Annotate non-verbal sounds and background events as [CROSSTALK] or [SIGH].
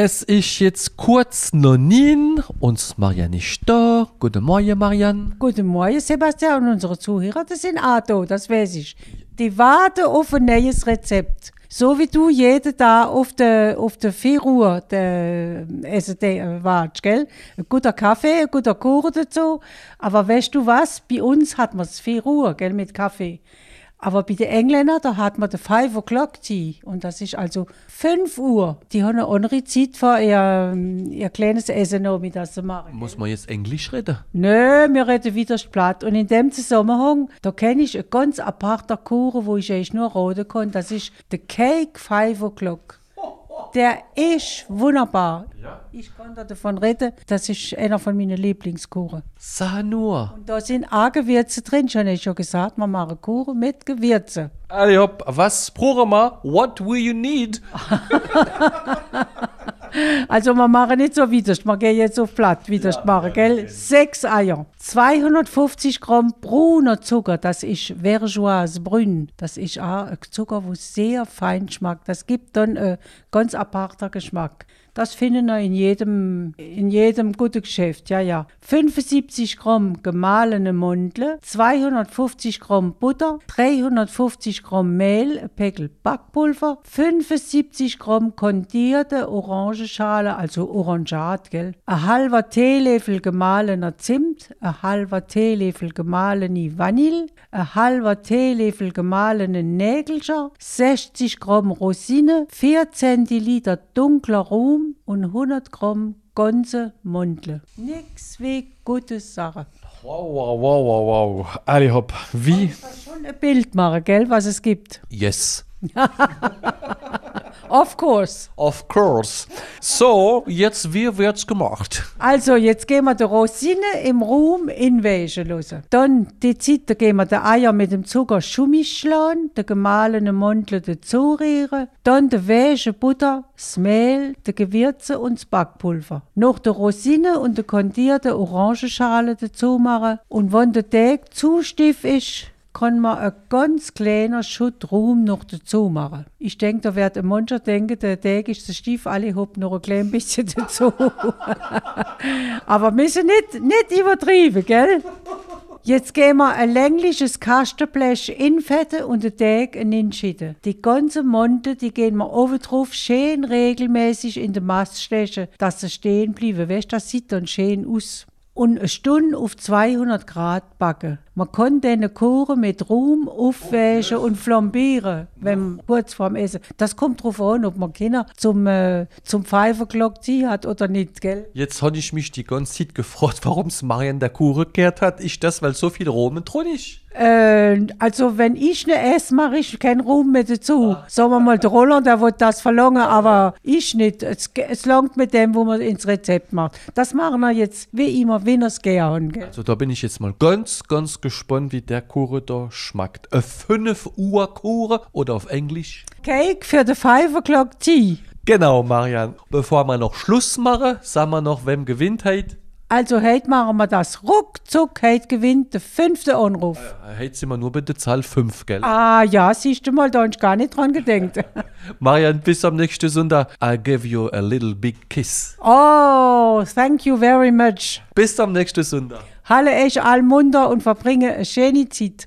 Es ist jetzt kurz noch nie und Marianne ist da. Guten Morgen, Marianne. Guten Morgen, Sebastian. Und unsere Zuhörer, das sind auch da, das weiß ich. Die warten auf ein neues Rezept. So wie du jeden Tag auf der, auf der 4 Uhr der, also der, wartest, gell? Ein guter Kaffee, ein guter Kuchen dazu. Aber weißt du was? Bei uns hat man es 4 Uhr, gell, mit Kaffee. Aber bei den Engländern, da hat man den 5 O'Clock Tea. Und das ist also 5 Uhr. Die haben eine andere Zeit für ihr, ihr kleines Essen noch mit das zu machen. Muss man jetzt Englisch reden? Nö, wir reden wieder platt. Und in dem Zusammenhang, da kenne ich einen ganz aparter Kuchen, wo ich eigentlich nur roten kann. Das ist der Cake 5 O'Clock. Der ist wunderbar. Ich kann da davon reden. Das ist einer von meinen Lieblingskuchen. Sag nur. Und da sind auch Gewürze drin, schon ich schon gesagt. Wir machen Kuchen mit Gewürzen. Hopp, was brauchen wir? What will you need? [LAUGHS] Also wir machen nicht so widerst, wir gehen jetzt auf platt widerst machen, gell? Sechs Eier, 250 Gramm brauner Zucker, das ist Vergeoise Brünn. Das ist auch ein Zucker, wo sehr fein schmeckt. Das gibt dann einen ganz aparter Geschmack. Das finden wir in jedem, in jedem guten Geschäft, ja, ja. 75 Gramm gemahlene Mandel, 250 Gramm Butter, 350 Gramm Mehl, ein Päckl Backpulver, 75 Gramm kondierte Orangenschale, also Orangat, gell? Ein halber Teelöffel gemahlener Zimt, ein halber Teelöffel gemahlene Vanille, ein halber Teelöffel gemahlene Nägelscher, 60 Gramm Rosine, 4 Zentiliter dunkler Rum und 100 Gramm ganze Mandel. Nix wie gute Sache. Wow, wow, wow, wow, wow. Alle hopp, wie? Schon ein Bild machen, gell, was es gibt. Yes. [LAUGHS] Of course. Of course. So, jetzt wie wird's gemacht? Also, jetzt gehen wir die Rosine im Rum in Wäsche lassen. Dann die Zeit, da gehen wir die Eier mit dem Zucker schummisch schlagen, die gemahlene Mandel dazu rühren, dann die Wäsche, Butter, das Mehl, die Gewürze und das Backpulver. Noch die Rosine und die kondierte Orangenschale dazu machen. Und wenn der Teig zu stiff ist, kann man ein ganz kleiner Schutt Ruhm noch dazu machen. Ich denke, da wird mancher denken, der Tag ist zu stief, alle haben noch ein klein bisschen [LAUGHS] dazu. [LAUGHS] Aber müssen nicht, nicht übertrieben, gell? Jetzt gehen wir ein längliches Kastenblech infetten und den Teig inschütten. Die ganze Monte, die gehen wir oben drauf schön regelmäßig in die Masse stechen, dass sie stehen bleiben. Weißt, das sieht dann schön aus. Und eine Stunde auf 200 Grad backen. Man kann den Kuchen mit Ruhm aufwäschen und flambieren, wenn kurz vorm Essen. Das kommt drauf an, ob man Kinder zum, äh, zum Pfeifenglock ziehen hat oder nicht, gell? Jetzt habe ich mich die ganze Zeit gefragt, [LAUGHS] warum es Marian der Kuh gekehrt hat. Ist das, weil so viel Romen drin ist? Äh, also wenn ich ne esse, mache ich keinen Ruhm mehr dazu. Sagen wir mal, der Roland, der wird das verlangen, aber ich nicht. Es, es langt mit dem, wo man ins Rezept macht. Das machen wir jetzt wie immer, wenn es gern. Gell? Also da bin ich jetzt mal ganz, ganz gespannt, wie der Kuchen da schmeckt. Ein 5 Uhr Kuchen oder auf Englisch? Cake für den 5 O'Clock Tea. Genau, Marian. Bevor wir noch Schluss machen, sagen wir noch, wem gewinnt heute. Also heute machen wir das ruckzuck. Heute gewinnt der fünfte Anruf. Heute sind wir nur bei der Zahl 5, gell? Ah ja, siehst du mal, da hab ich gar nicht dran gedenkt. [LAUGHS] [LAUGHS] Marian, bis am nächsten Sonntag. I give you a little big kiss. oh, thank you very much. Bis am nächsten Sonntag. Halle ich allmunder und verbringe eine schöne Zeit.